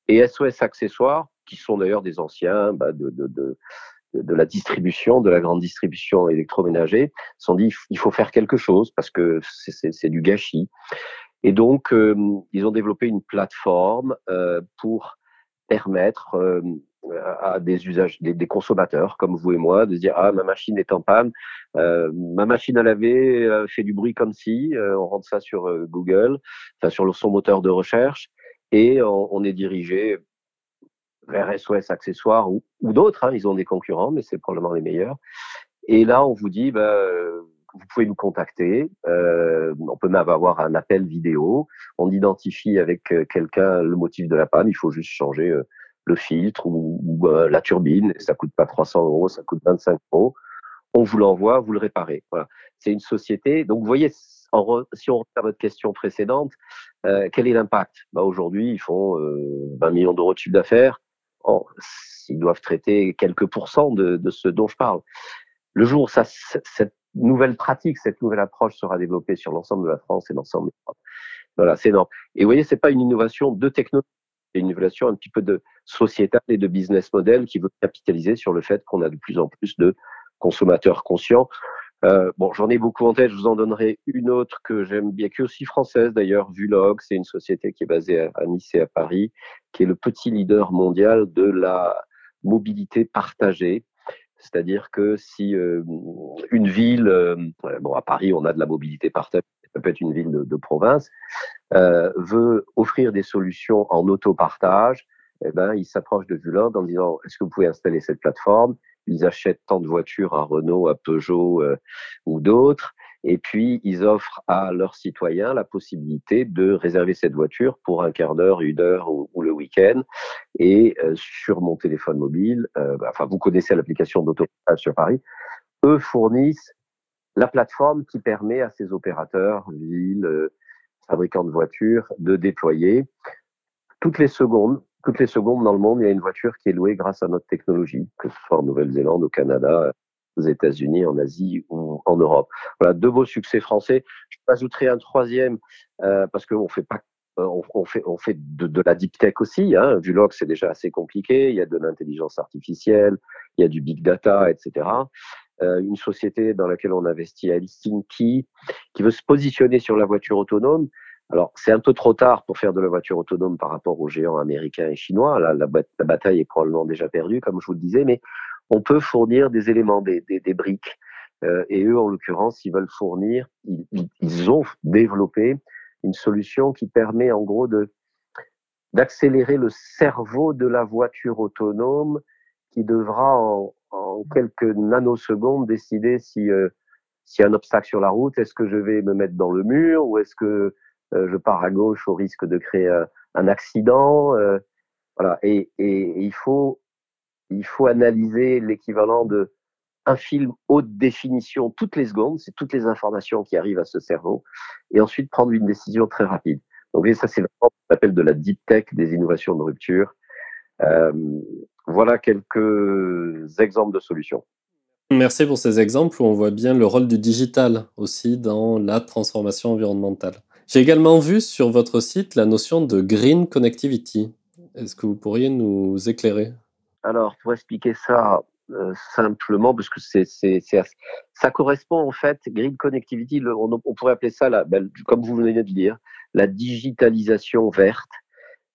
Et SOS Accessoires, qui sont d'ailleurs des anciens bah, de, de, la distribution, de la grande distribution électroménager, sont dit il faut faire quelque chose parce que c'est du gâchis. Et donc, euh, ils ont développé une plateforme euh, pour permettre euh, à des usages, des, consommateurs comme vous et moi, de se dire ah ma machine est en panne, ma machine à laver fait du bruit comme si, on rentre ça sur Google, enfin sur son moteur de recherche et on est dirigé vers SOS Accessoires ou, d'autres. Hein, ils ont des concurrents, mais c'est probablement les meilleurs. Et là, on vous dit, bah, vous pouvez nous contacter. Euh, on peut même avoir un appel vidéo. On identifie avec quelqu'un le motif de la panne. Il faut juste changer euh, le filtre ou, euh, la turbine. Ça coûte pas 300 euros, ça coûte 25 euros. On vous l'envoie, vous le réparez. Voilà. C'est une société. Donc, vous voyez, si on à votre question précédente, euh, quel est l'impact? Bah, Aujourd'hui, ils font 20 millions d'euros de chiffre d'affaires oh, ils doivent traiter quelques pourcents de, de, ce dont je parle. Le jour où ça, cette nouvelle pratique, cette nouvelle approche sera développée sur l'ensemble de la France et l'ensemble Voilà, c'est énorme. Et vous voyez, c'est pas une innovation de technologie, c'est une innovation un petit peu de sociétale et de business model qui veut capitaliser sur le fait qu'on a de plus en plus de consommateurs conscients. Euh, bon, j'en ai beaucoup en tête. Je vous en donnerai une autre que j'aime bien, qui est aussi française d'ailleurs. Vulog, c'est une société qui est basée à, Nice et à Paris, qui est le petit leader mondial de la mobilité partagée. C'est-à-dire que si euh, une ville, euh, bon à Paris on a de la mobilité partagée, ça peut être une ville de, province, veut offrir des solutions en autopartage, eh ben il s'approche de Vulog en disant est-ce que vous pouvez installer cette plateforme? Ils achètent tant de voitures à Renault, à Peugeot euh, ou d'autres, et puis ils offrent à leurs citoyens la possibilité de réserver cette voiture pour un quart d'heure, une heure ou, le week-end. Et euh, sur mon téléphone mobile, euh, bah, enfin vous connaissez l'application d'autopartage sur Paris, eux fournissent la plateforme qui permet à ces opérateurs, villes, fabricants de voitures, de déployer toutes les secondes, toutes les secondes dans le monde, il y a une voiture qui est louée grâce à notre technologie, que ce soit en Nouvelle-Zélande, au Canada, aux États-Unis, en Asie ou en Europe. Voilà deux beaux succès français. Je ajouterai un troisième euh, parce qu'on fait pas euh, on, fait, on fait de, de, la deep tech aussi. Hein. Vulog, c'est déjà assez compliqué. Il y a de l'intelligence artificielle, il y a du big data, etc. Euh, une société dans laquelle on investit à Helsinki, qui veut se positionner sur la voiture autonome. Alors, c'est un peu trop tard pour faire de la voiture autonome par rapport aux géants américains et chinois. Là, la, bataille est probablement déjà perdue, comme je vous le disais, mais on peut fournir des éléments, des, briques. Euh, et eux, en l'occurrence, ils veulent fournir, ils, ont développé une solution qui permet en gros d'accélérer le cerveau de la voiture autonome qui devra en, quelques nanosecondes décider si euh, s'il y a un obstacle sur la route, est-ce que je vais me mettre dans le mur ou est-ce que je pars à gauche au risque de créer un, un accident euh, Voilà. Et, il faut analyser l'équivalent de un film haute définition toutes les secondes, c'est toutes les informations qui arrivent à ce cerveau, et ensuite prendre une décision très rapide. Donc ça, c'est ce qu'on appelle de la deep tech, des innovations de rupture. Euh, voilà quelques exemples de solutions. Merci pour ces exemples où on voit bien le rôle du digital aussi dans la transformation environnementale. J'ai également vu sur votre site la notion de green connectivity. Est-ce que vous pourriez nous éclairer? Alors, pour expliquer ça euh, simplement, parce que c'est, ça correspond en fait, green connectivity, le, on, pourrait appeler ça, ben, comme vous venez de dire, la digitalisation verte,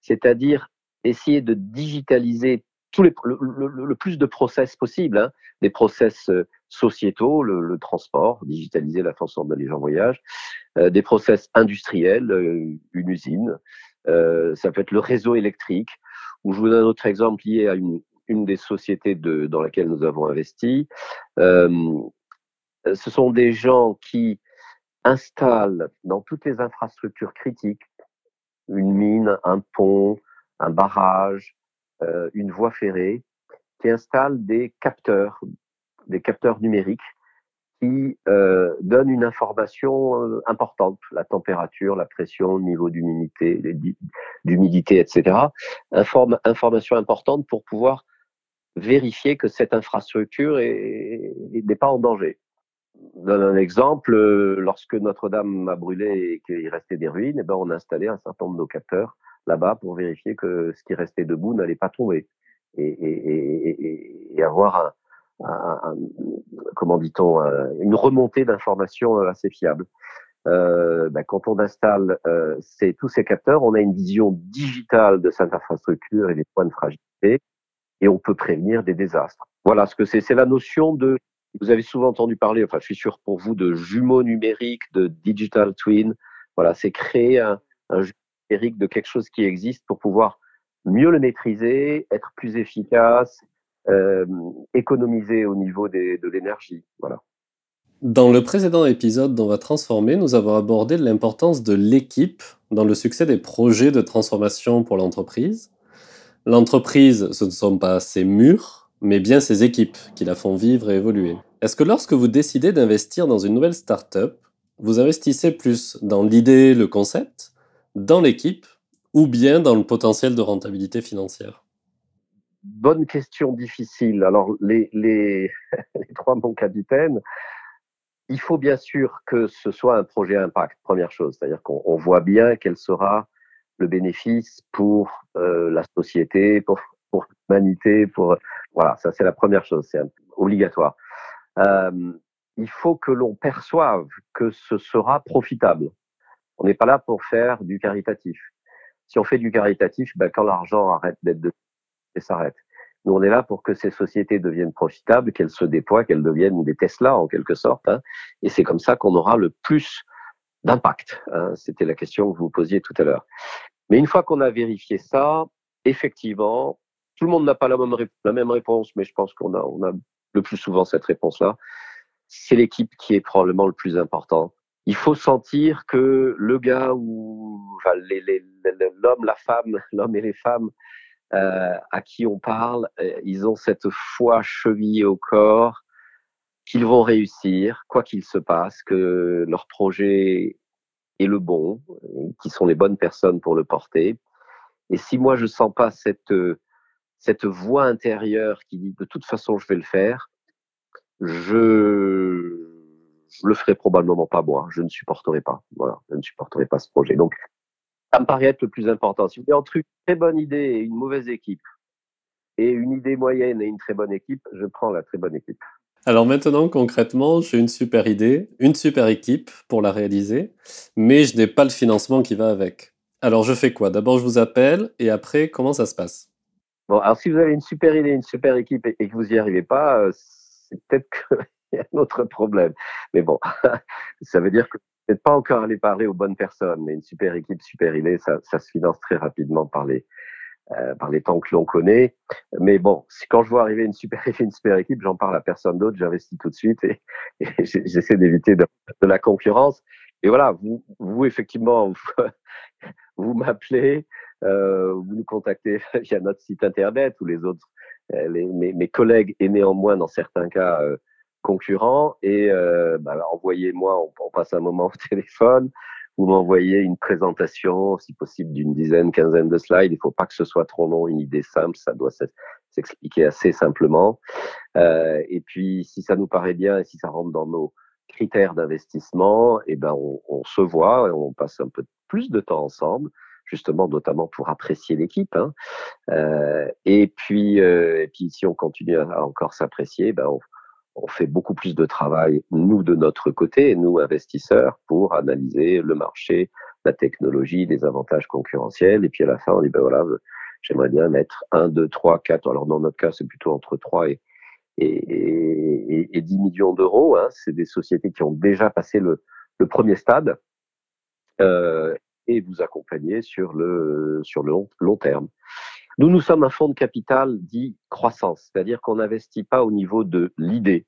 c'est-à-dire essayer de digitaliser tous les, le, plus de process possible, hein, des process euh, sociétaux, le, transport, digitaliser la façon dont les gens voyagent, euh, des process industriels, euh, une usine, euh, ça peut être le réseau électrique, ou je vous donne un autre exemple lié à une, une des sociétés dans laquelle nous avons investi. Ce sont des gens qui installent dans toutes les infrastructures critiques, une mine, un pont, un barrage, euh, une voie ferrée, qui installent des capteurs, des capteurs numériques qui euh, donnent une information euh, importante, la température, la pression, le niveau d'humidité, d'humidité, etc. Informe, information importante pour pouvoir vérifier que cette infrastructure n'est pas en danger. Je donne un exemple, lorsque Notre-Dame a brûlé et qu'il restait des ruines, eh ben on a installé un certain nombre de capteurs là-bas pour vérifier que ce qui restait debout n'allait pas tomber et, avoir un, comment dit-on une remontée d'informations assez fiable. Euh, ben, quand on installe euh, tous ces capteurs, on a une vision digitale de cette infrastructure et des points de fragilité, et on peut prévenir des désastres. Voilà ce que c'est. C'est la notion de. Vous avez souvent entendu parler, enfin, je suis sûr pour vous, de jumeaux numériques, de digital twin. Voilà, c'est créer un numérique de quelque chose qui existe pour pouvoir mieux le maîtriser, être plus efficace, euh, économiser au niveau de l'énergie. Voilà. Dans le précédent épisode d'On va transformer, nous avons abordé l'importance de l'équipe dans le succès des projets de transformation pour l'entreprise. L'entreprise, ce ne sont pas ses murs, mais bien ses équipes qui la font vivre et évoluer. Est-ce que lorsque vous décidez d'investir dans une nouvelle start-up, vous investissez plus dans l'idée, le concept, dans l'équipe, ou bien dans le potentiel de rentabilité financière? Bonne question difficile. Alors, les, trois bons capitaines, il faut bien sûr que ce soit un projet impact, première chose. C'est-à-dire qu'on voit bien quel sera le bénéfice pour euh, la société, pour, pour l'humanité, pour voilà, ça c'est la première chose, c'est obligatoire. Euh, il faut que l'on perçoive que ce sera profitable. On n'est pas là pour faire du caritatif. Si on fait du caritatif, ben, quand l'argent arrête d'être de et s'arrête. Nous, on est là pour que ces sociétés deviennent profitables, qu'elles se déploient, qu'elles deviennent des Tesla en quelque sorte. Hein. Et c'est comme ça qu'on aura le plus d'impact. Hein. C'était la question que vous posiez tout à l'heure. Mais une fois qu'on a vérifié ça, effectivement, tout le monde n'a pas la même, la même réponse, mais je pense qu'on a, on a le plus souvent cette réponse-là. C'est l'équipe qui est probablement le plus important. Il faut sentir que le gars ou l'homme, la femme, l'homme et les femmes euh, à qui on parle, euh, ils ont cette foi chevillée au corps qu'ils vont réussir, quoi qu'il se passe, que leur projet est le bon, qu'ils sont les bonnes personnes pour le porter. Et si moi je sens pas cette voix intérieure qui dit de toute façon je vais le faire, je je le ferai probablement pas moi, je ne supporterai pas. Voilà, je ne supporterai pas ce projet. Donc ça me paraît être le plus important. Si vous avez entre une très bonne idée et une mauvaise équipe, et une idée moyenne et une très bonne équipe, je prends la très bonne équipe. Alors maintenant, concrètement, j'ai une super idée, une super équipe pour la réaliser, mais je n'ai pas le financement qui va avec. Alors je fais quoi? D'abord, je vous appelle, et après, comment ça se passe? Bon, alors si vous avez une super idée, une super équipe et que vous n'y arrivez pas, euh, c'est peut-être qu'il a un autre problème. Mais bon, ça veut dire que n'êtes pas encore allé parler aux bonnes personnes, mais une super équipe, super idée, ça, ça se finance très rapidement par les, euh, par les temps que l'on connaît. Mais bon, quand je vois arriver une super, une super équipe, j'en parle à personne d'autre, j'investis tout de suite et, j'essaie d'éviter de, la concurrence. Et voilà, vous, effectivement, vous, m'appelez, euh, vous nous contactez via notre site internet ou les autres, euh, mes, collègues et néanmoins dans certains cas concurrents et euh, bah, envoyez-moi, on, passe un moment au téléphone vous m'envoyez une présentation, si possible d'une dizaine, quinzaine de slides. Il ne faut pas que ce soit trop long, une idée simple, ça doit s'expliquer assez simplement. Euh, et puis, si ça nous paraît bien et si ça rentre dans nos critères d'investissement, eh ben, on, se voit, et on passe un peu plus de temps ensemble, justement, notamment pour apprécier l'équipe. Hein. Et puis, euh, et puis, si on continue à, encore s'apprécier, ben, on, on fait beaucoup plus de travail, nous, de notre côté, nous, investisseurs, pour analyser le marché, la technologie, les avantages concurrentiels. Et puis à la fin, on dit, ben voilà, j'aimerais bien mettre 1, 2, 3, 4. Alors dans notre cas, c'est plutôt entre 3 et, et, et, 10 millions d'euros. Hein. C'est des sociétés qui ont déjà passé le, premier stade euh, et vous accompagner sur le, long terme. Nous, nous sommes un fonds de capital dit croissance, c'est-à-dire qu'on n'investit pas au niveau de l'idée,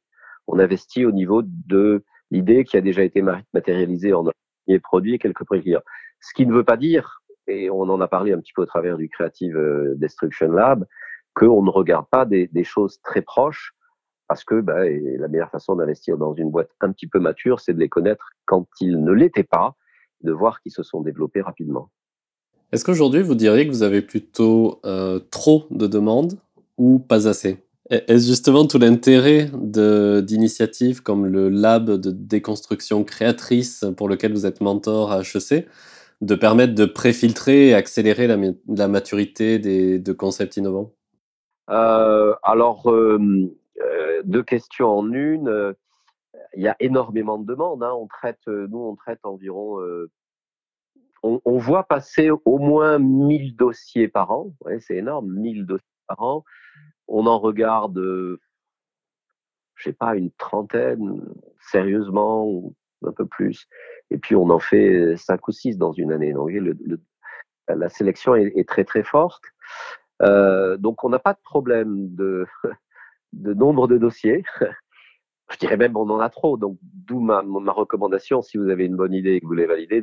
on investit au niveau de l'idée qui a déjà été matérialisée en premier produit et quelques prix clients. Ce qui ne veut pas dire, et on en a parlé un petit peu au travers du Creative euh, Destruction Lab, qu'on ne regarde pas des, des, choses très proches, parce que bah, la meilleure façon d'investir dans une boîte un petit peu mature, c'est de les connaître quand ils ne l'étaient pas, de voir qu'ils se sont développés rapidement. Est-ce qu'aujourd'hui, vous diriez que vous avez plutôt euh, trop de demandes ou pas assez? Est-ce justement tout l'intérêt d'initiatives comme le lab de déconstruction créatrice pour lequel vous êtes mentor à HEC de permettre de préfiltrer et accélérer la, maturité des, de concepts innovants? Euh, Alors, euh, deux questions en une. Il y a énormément de demandes. Hein. On traite, nous, on traite environ on, voit passer au moins 1000 dossiers par an. C'est énorme, 1000 dossiers par an. On en regarde, euh, je sais pas, une trentaine, sérieusement, ou un peu plus. Et puis, on en fait cinq ou six dans une année. Donc, la sélection est, très, très forte. Euh, donc, on n'a pas de problème de, nombre de dossiers. Je dirais même on en a trop. Donc, d'où ma recommandation, si vous avez une bonne idée et que vous voulez valider,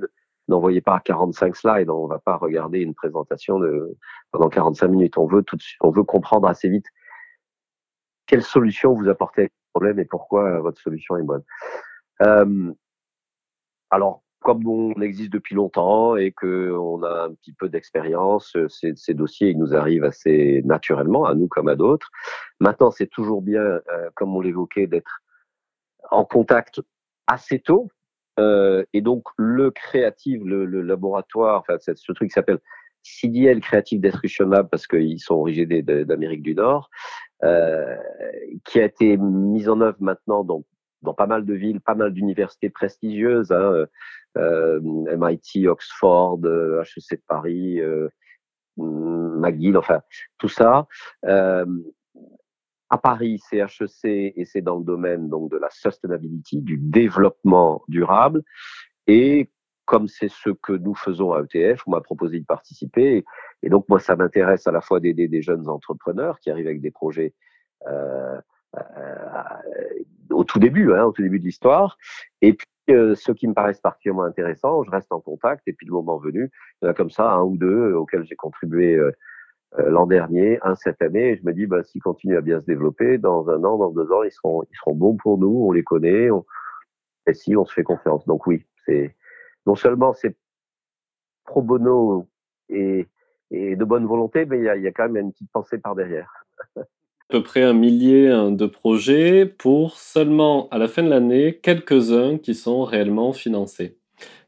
n'envoyez pas 45 slides. On va pas regarder une présentation de, pendant 45 minutes. On veut tout on veut comprendre assez vite quelle solution vous apportez à ce problème et pourquoi votre solution est bonne. Euh, alors, comme on existe depuis longtemps et que on a un petit peu d'expérience, ces, ces, dossiers ils nous arrivent assez naturellement, à nous comme à d'autres. Maintenant, c'est toujours bien, euh, comme on l'évoquait, d'être en contact assez tôt euh, et donc, le créatif, le, laboratoire, enfin, ce truc s'appelle CDL Creative Destruction Lab, parce qu'ils sont originaires d'Amérique du Nord, euh, qui a été mis en œuvre maintenant dans, pas mal de villes, pas mal d'universités prestigieuses, hein, euh, MIT, Oxford, HEC de Paris, McGill, enfin, tout ça. À Paris, c'est et c'est dans le domaine donc de la sustainability, du développement durable. Et comme c'est ce que nous faisons à ETF, on m'a proposé de participer. Et donc moi, ça m'intéresse à la fois d'aider des jeunes entrepreneurs qui arrivent avec des projets euh, euh, au tout début, hein, au tout début de l'histoire. Et puis euh, ceux qui me paraissent particulièrement intéressants, je reste en contact. Et puis le moment venu, il y en a comme ça un ou deux auxquels j'ai contribué l'an dernier, un cette année. Et je me dis, bah, s'ils continuent à bien se développer, dans un an, dans deux ans, ils seront, ils seront bons pour nous. On les connaît. et si on se fait confiance. Donc oui, c'est non seulement c'est pro bono et, de bonne volonté, mais il y a, y a, quand même une petite pensée par derrière. à peu près un millier hein, de projets pour seulement à la fin de l'année quelques-uns qui sont réellement financés.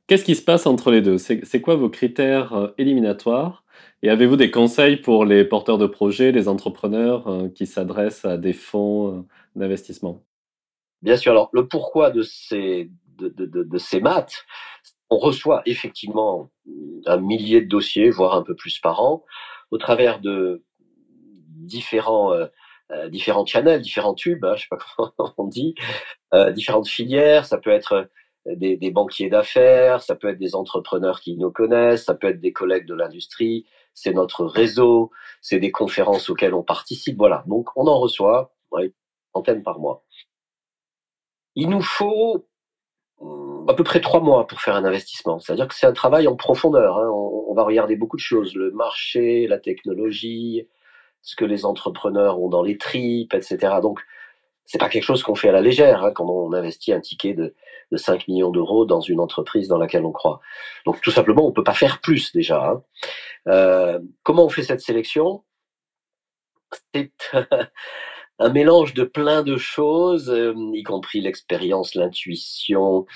Qu'est-ce qui se passe entre les deux? C'est quoi vos critères euh, éliminatoires? Et avez-vous des conseils pour les porteurs de projets, les entrepreneurs euh, qui s'adressent à des fonds euh, d'investissement? Bien sûr. Alors, le pourquoi de ces, de, de, ces maths, on reçoit effectivement un millier de dossiers, voire un peu plus par an, au travers de différents, euh, différents channels, différents tubes, hein, je sais pas comment on dit, euh, différentes filières. Ça peut être des, des banquiers d'affaires, ça peut être des entrepreneurs qui nous connaissent, ça peut être des collègues de l'industrie, c'est notre réseau, c'est des conférences auxquelles on participe. Voilà, donc on en reçoit ouais, une centaine par mois. Il nous faut hum, à peu près trois mois pour faire un investissement. C'est-à-dire que c'est un travail en profondeur. Hein. On, on, va regarder beaucoup de choses, le marché, la technologie, ce que les entrepreneurs ont dans les tripes, etc. Donc, c'est pas quelque chose qu'on fait à la légère hein, quand on investit un ticket de, de 5 millions d'euros dans une entreprise dans laquelle on croit. Donc tout simplement, on peut pas faire plus déjà. Hein. Euh, comment on fait cette sélection? C'est un mélange de plein de choses, euh, y compris l'expérience, l'intuition,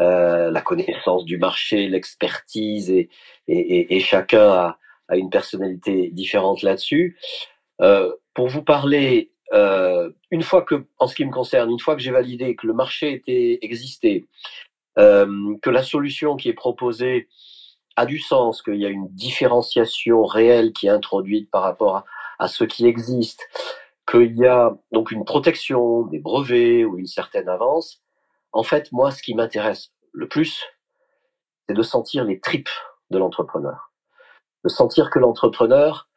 euh, la connaissance du marché, l'expertise, et, chacun a, une personnalité différente là-dessus. Pour vous parler euh, une fois que, en ce qui me concerne, une fois que j'ai validé que le marché était existé, euh, que la solution qui est proposée a du sens, qu'il y a une différenciation réelle qui est introduite par rapport à, à ce qui existe, qu'il y a donc une protection des brevets ou une certaine avance. En fait, moi, ce qui m'intéresse le plus, c'est de sentir les tripes de l'entrepreneur, de sentir que l'entrepreneur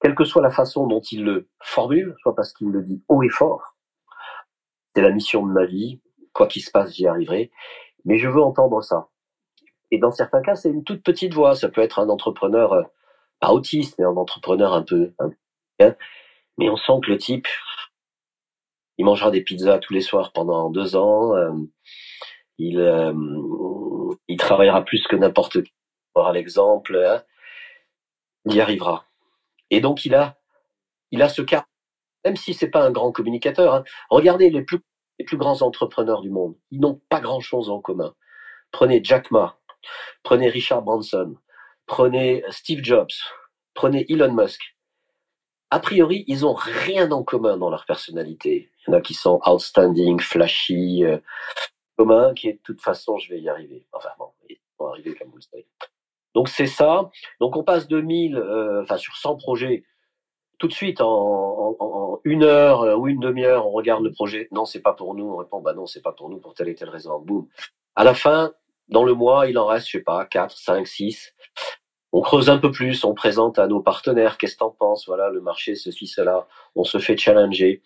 quelle que soit la façon dont il le formule, soit parce qu'il le dit haut et fort, c'est la mission de ma vie, quoi qu'il se passe, j'y arriverai, mais je veux entendre ça. Et dans certains cas, c'est une toute petite voix, ça peut être un entrepreneur, euh, pas autiste, mais un entrepreneur un peu, hein. mais on sent que le type, il mangera des pizzas tous les soirs pendant deux ans, euh, il, euh, il travaillera plus que n'importe qui, pour l'exemple, hein. il y arrivera. Et donc, il a, il a ce cas, même si c'est pas un grand communicateur. Hein. Regardez les plus, les plus grands entrepreneurs du monde. Ils n'ont pas grand chose en commun. Prenez Jack Ma, prenez Richard Branson, prenez Steve Jobs, prenez Elon Musk. A priori, ils ont rien en commun dans leur personnalité. Il y en a qui sont outstanding, flashy, euh, commun, qui de toute façon, je vais y arriver. Enfin bon, ils vont arriver comme vous le savez. Donc c'est ça. Donc on passe de 1000, euh, enfin sur 100 projets, tout de suite en, une heure euh, ou une demi-heure, on regarde le projet. Non, c'est pas pour nous. On répond, bah non, c'est pas pour nous pour telle et telle raison. Boum. À la fin, dans le mois, il en reste, je sais pas, 4, 5, 6. On creuse un peu plus, on présente à nos partenaires, qu'est-ce que t'en penses? Voilà, le marché, ceci, cela. On se fait challenger.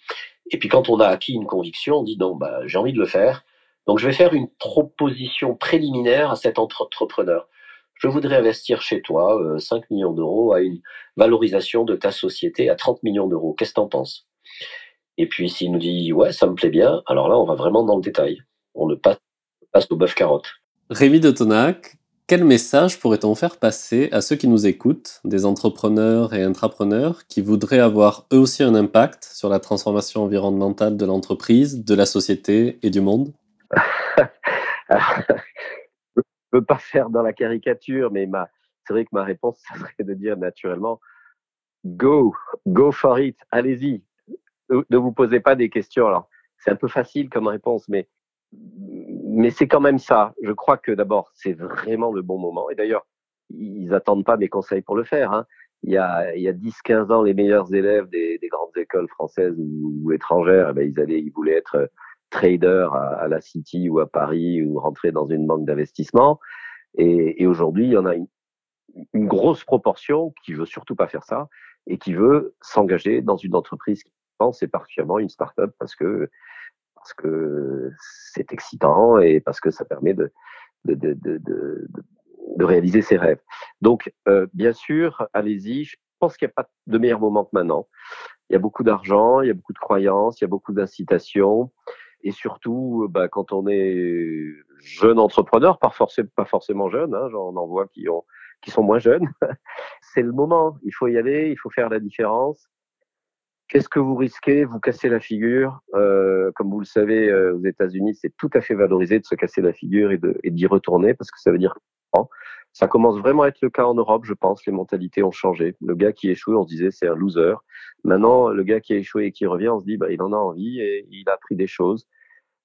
Et puis quand on a acquis une conviction, on dit non, bah j'ai envie de le faire. Donc je vais faire une proposition préliminaire à cet entrepreneur je voudrais investir chez toi 5 euh, millions d'euros à une valorisation de ta société à 30 millions d'euros. Qu'est-ce que tu en penses? Et puis s'il nous dit ouais, ça me plaît bien, alors là, on va vraiment dans le détail. On ne passe, passe au bœuf carotte. Rémi de Tonac, quel message pourrait-on faire passer à ceux qui nous écoutent, des entrepreneurs et intrapreneurs qui voudraient avoir eux aussi un impact sur la transformation environnementale de l'entreprise, de la société et du monde? peux pas faire dans la caricature, mais ma, c'est vrai que ma réponse, ça serait de dire naturellement, go, go for it, allez-y. Ne vous posez pas des questions. Alors, c'est un peu facile comme réponse, mais, mais c'est quand même ça. Je crois que d'abord, c'est vraiment le bon moment. Et d'ailleurs, ils attendent pas mes conseils pour le faire. Hein. Il y a, il y a 10, 15 ans, les meilleurs élèves des, des grandes écoles françaises ou, ou étrangères, eh ben, ils allaient, ils voulaient être trader à, la City ou à Paris ou rentrer dans une banque d'investissement. Et, aujourd'hui, il y en a une, grosse proportion qui veut surtout pas faire ça et qui veut s'engager dans une entreprise qui pense, et particulièrement une start-up parce que parce que c'est excitant et parce que ça permet de de, de, de, de, de réaliser ses rêves. Donc, euh, bien sûr, allez-y. Je pense qu'il n'y a pas de meilleur moment que maintenant. Il y a beaucoup d'argent, il y a beaucoup de croyances, il y a beaucoup d'incitations. Et surtout, bah, quand on est jeune entrepreneur, pas, forcément, jeune, hein, j'en en vois qui sont moins jeunes, c'est le moment. Il faut y aller, il faut faire la différence. Qu'est-ce que vous risquez Vous cassez la figure? Euh, comme vous le savez, euh, aux États-Unis, c'est tout à fait valorisé de se casser la figure et d'y retourner parce que ça veut dire ça commence vraiment à être le cas en Europe, je pense. Les mentalités ont changé. Le gars qui échoue, on se disait c'est un loser. Maintenant, le gars qui a échoué et qui revient, on se dit bah, il en a envie et il a appris des choses.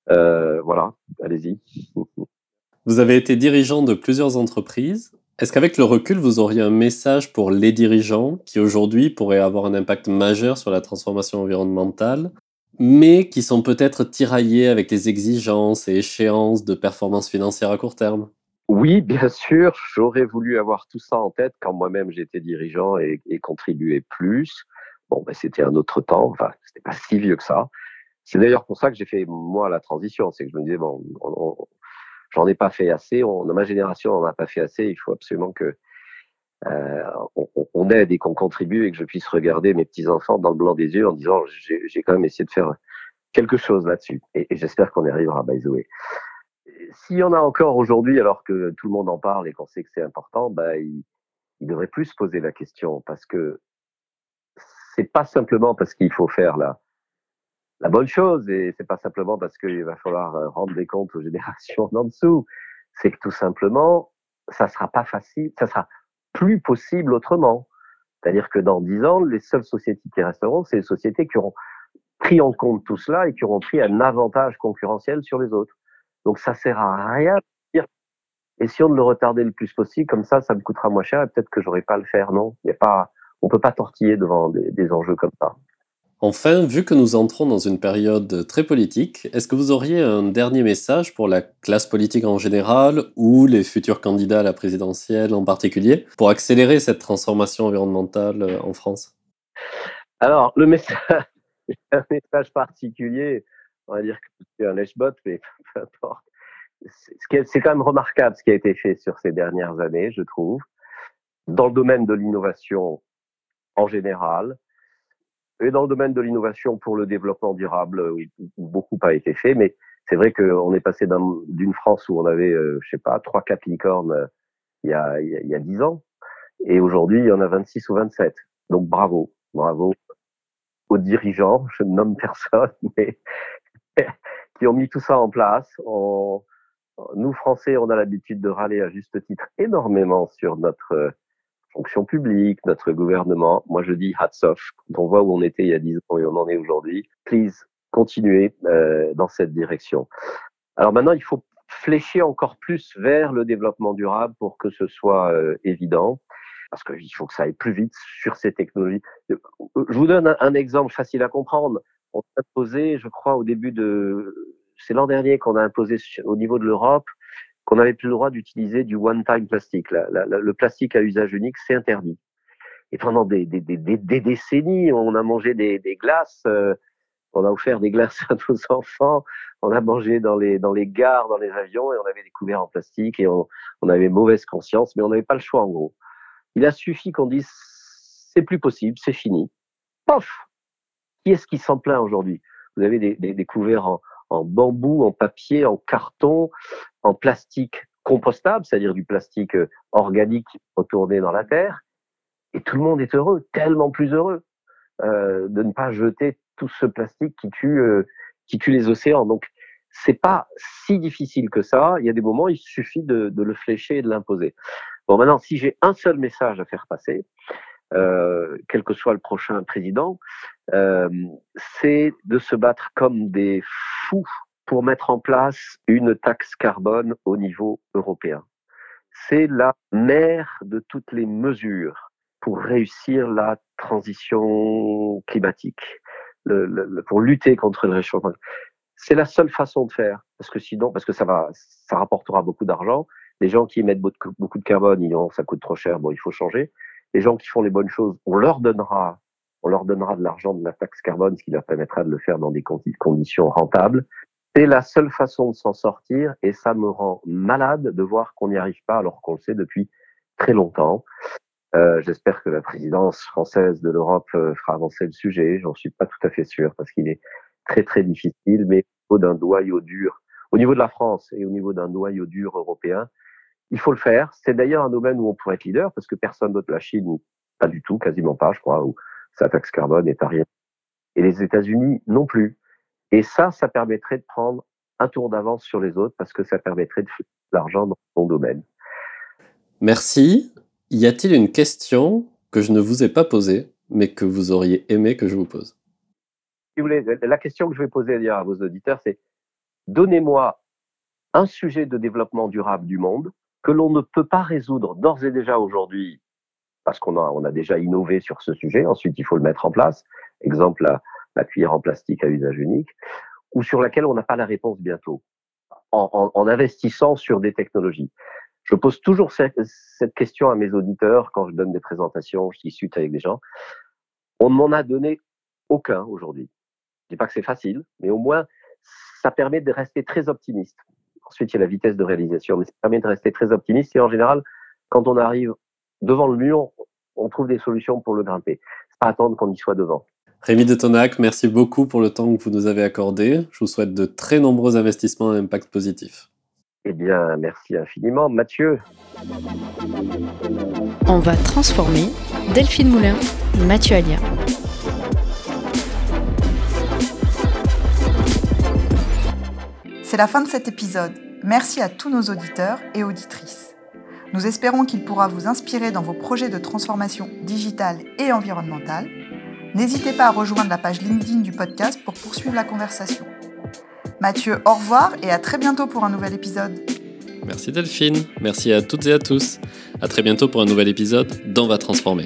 Euh, voilà, allez-y. Vous avez été dirigeant de plusieurs entreprises. Est-ce qu'avec le recul, vous auriez un message pour les dirigeants qui aujourd'hui pourraient avoir un impact majeur sur la transformation environnementale, mais qui sont peut-être tiraillés avec les exigences et échéances de performance financière à court terme? Oui, bien sûr, j'aurais voulu avoir tout ça en tête quand moi-même j'étais dirigeant et, et contribuais plus. Bon, ben, c'était un autre temps, enfin, c'était pas si vieux que ça. C'est d'ailleurs pour ça que j'ai fait, moi, la transition. C'est que je me disais, bon, j'en ai pas fait assez, on, ma génération, on n'en a pas fait assez, il faut absolument que euh, on, aide et qu'on contribue et que je puisse regarder mes petits-enfants dans le blanc des yeux en disant, j'ai quand même essayé de faire quelque chose là-dessus. Et, et j'espère qu'on y arrivera, by the way s'il y en a encore aujourd'hui, alors que tout le monde en parle et qu'on sait que c'est important, bah, il, il, devrait plus se poser la question parce que c'est pas simplement parce qu'il faut faire la, la bonne chose et c'est pas simplement parce qu'il va falloir euh, rendre des comptes aux générations en dessous. C'est que tout simplement, ça sera pas facile, ça sera plus possible autrement. C'est-à-dire que dans dix ans, les seules sociétés qui resteront, c'est les sociétés qui auront pris en compte tout cela et qui auront pris un avantage concurrentiel sur les autres. Donc ça sert à rien de dire essayons de le retarder le plus possible, comme ça, ça me coûtera moins cher et peut-être que j'aurai pas le faire. Non, il y a pas, on peut pas tortiller devant des, enjeux comme ça. Enfin, vu que nous entrons dans une période très politique, est-ce que vous auriez un dernier message pour la classe politique en général ou les futurs candidats à la présidentielle en particulier pour accélérer cette transformation environnementale euh, en France? Alors, le message, un message particulier, on va dire que c'est un lèche-bot, mais peu importe. C'est quand même remarquable ce qui a été fait sur ces dernières années, je trouve, dans le domaine de l'innovation en général, et dans le domaine de l'innovation pour le développement durable, où beaucoup a été fait, mais c'est vrai qu'on est passé d'une France où on avait, euh, je sais pas, trois, quatre licornes euh, il y a, y a 10 ans, et aujourd'hui, il y en a 26 ou 27. Donc bravo, bravo aux dirigeants, je ne nomme personne, mais qui ont mis tout ça en place. Nous, Français, on a l'habitude de râler à juste titre énormément sur notre fonction publique, notre gouvernement. Moi, je dis hats off. Quand on voit où on était il y a 10 ans et où on en est aujourd'hui, please, continuez euh, dans cette direction. Alors maintenant, il faut flécher encore plus vers le développement durable pour que ce soit euh, évident parce qu'il faut que ça aille plus vite sur ces technologies. Je vous donne un, un exemple facile à comprendre on a imposé, je crois, au début de, c'est l'an dernier qu'on a imposé au niveau de l'Europe qu'on n'avait plus le droit d'utiliser du one-time plastique. le plastique à usage unique, c'est interdit. Et pendant des, décennies, on a mangé des, glaces, euh, on a offert des glaces à nos enfants, on a mangé dans les, dans les gares, dans les avions, et on avait des couverts en plastique, et on, on avait mauvaise conscience, mais on n'avait pas le choix en gros. Il a suffi qu'on dise c'est plus possible, c'est fini. Pof qui est-ce qui s'en plaint aujourd'hui? Vous avez des couverts en, en, bambou, en papier, en carton, en plastique compostable, c'est-à-dire du plastique euh, organique retourné dans la terre, et tout le monde est heureux, tellement plus heureux euh, de ne pas jeter tout ce plastique qui tue, euh, qui tue les océans. Donc, c'est pas si difficile que ça. Il y a des moments, il suffit de, de le flécher et de l'imposer. Bon, maintenant, si j'ai un seul message à faire passer, euh, quel que soit le prochain président, euh, c'est de se battre comme des fous pour mettre en place une taxe carbone au niveau européen. C'est la mère de toutes les mesures pour réussir la transition climatique, pour lutter contre le réchauffement. C'est la seule façon de faire, parce que sinon, parce que ça va, ça rapportera beaucoup d'argent. Les gens qui émettent beaucoup de carbone, ils diront ça coûte trop cher, bon, il faut changer les gens qui font les bonnes choses, on leur donnera, on leur donnera de l'argent de la taxe carbone, ce qui leur permettra de le faire dans des conditions rentables. C'est la seule façon de s'en sortir et ça me rend malade de voir qu'on n'y arrive pas alors qu'on le sait depuis très longtemps. Euh, J'espère que la présidence française de l'Europe euh, fera avancer le sujet. J'en suis pas tout à fait sûr parce qu'il est très très difficile, mais au d'un noyau dur, au niveau de la France et au niveau d'un noyau dur européen, il faut le faire. C'est d'ailleurs un domaine où on pourrait être leader parce que personne d'autre, la Chine, pas du tout, quasiment pas, je crois, où sa taxe carbone est à rien. Et les États-Unis non plus. Et ça, ça permettrait de prendre un tour d'avance sur les autres parce que ça permettrait de faire de l'argent dans son domaine. Merci. Y a-t-il une question que je ne vous ai pas posée, mais que vous auriez aimé que je vous pose? Si vous voulez, la question que je vais poser à vos auditeurs, c'est donnez-moi un sujet de développement durable du monde que l'on ne peut pas résoudre d'ores et déjà aujourd'hui parce qu'on a, on a déjà innové sur ce sujet. Ensuite, il faut le mettre en place. Exemple, la, cuillère en plastique à usage unique, ou sur laquelle on n'a pas la réponse bientôt, en, en, en, investissant sur des technologies. Je pose toujours cette, cette, question à mes auditeurs quand je donne des présentations, je discute avec des gens. On ne m'en a donné aucun aujourd'hui. Je dis pas que c'est facile, mais au moins, ça permet de rester très optimiste. Ensuite, il y a la vitesse de réalisation, mais ça permet de rester très optimiste. Et en général, quand on arrive devant le mur, on trouve des solutions pour le grimper. C'est pas attendre qu'on y soit devant. Rémi de Tonac, merci beaucoup pour le temps que vous nous avez accordé. Je vous souhaite de très nombreux investissements à impact positif. Eh bien, merci infiniment, Mathieu. On va transformer Delphine Moulin, Mathieu Alia. C'est la fin de cet épisode. Merci à tous nos auditeurs et auditrices. Nous espérons qu'il pourra vous inspirer dans vos projets de transformation digitale et environnementale. N'hésitez pas à rejoindre la page LinkedIn du podcast pour poursuivre la conversation. Mathieu, au revoir et à très bientôt pour un nouvel épisode. Merci Delphine, merci à toutes et à tous. À très bientôt pour un nouvel épisode d'On va transformer.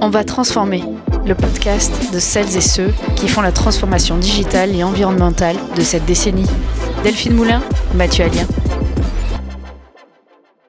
On va transformer, le podcast de celles et ceux qui font la transformation digitale et environnementale de cette décennie. Delphine Moulin, Mathieu Alien.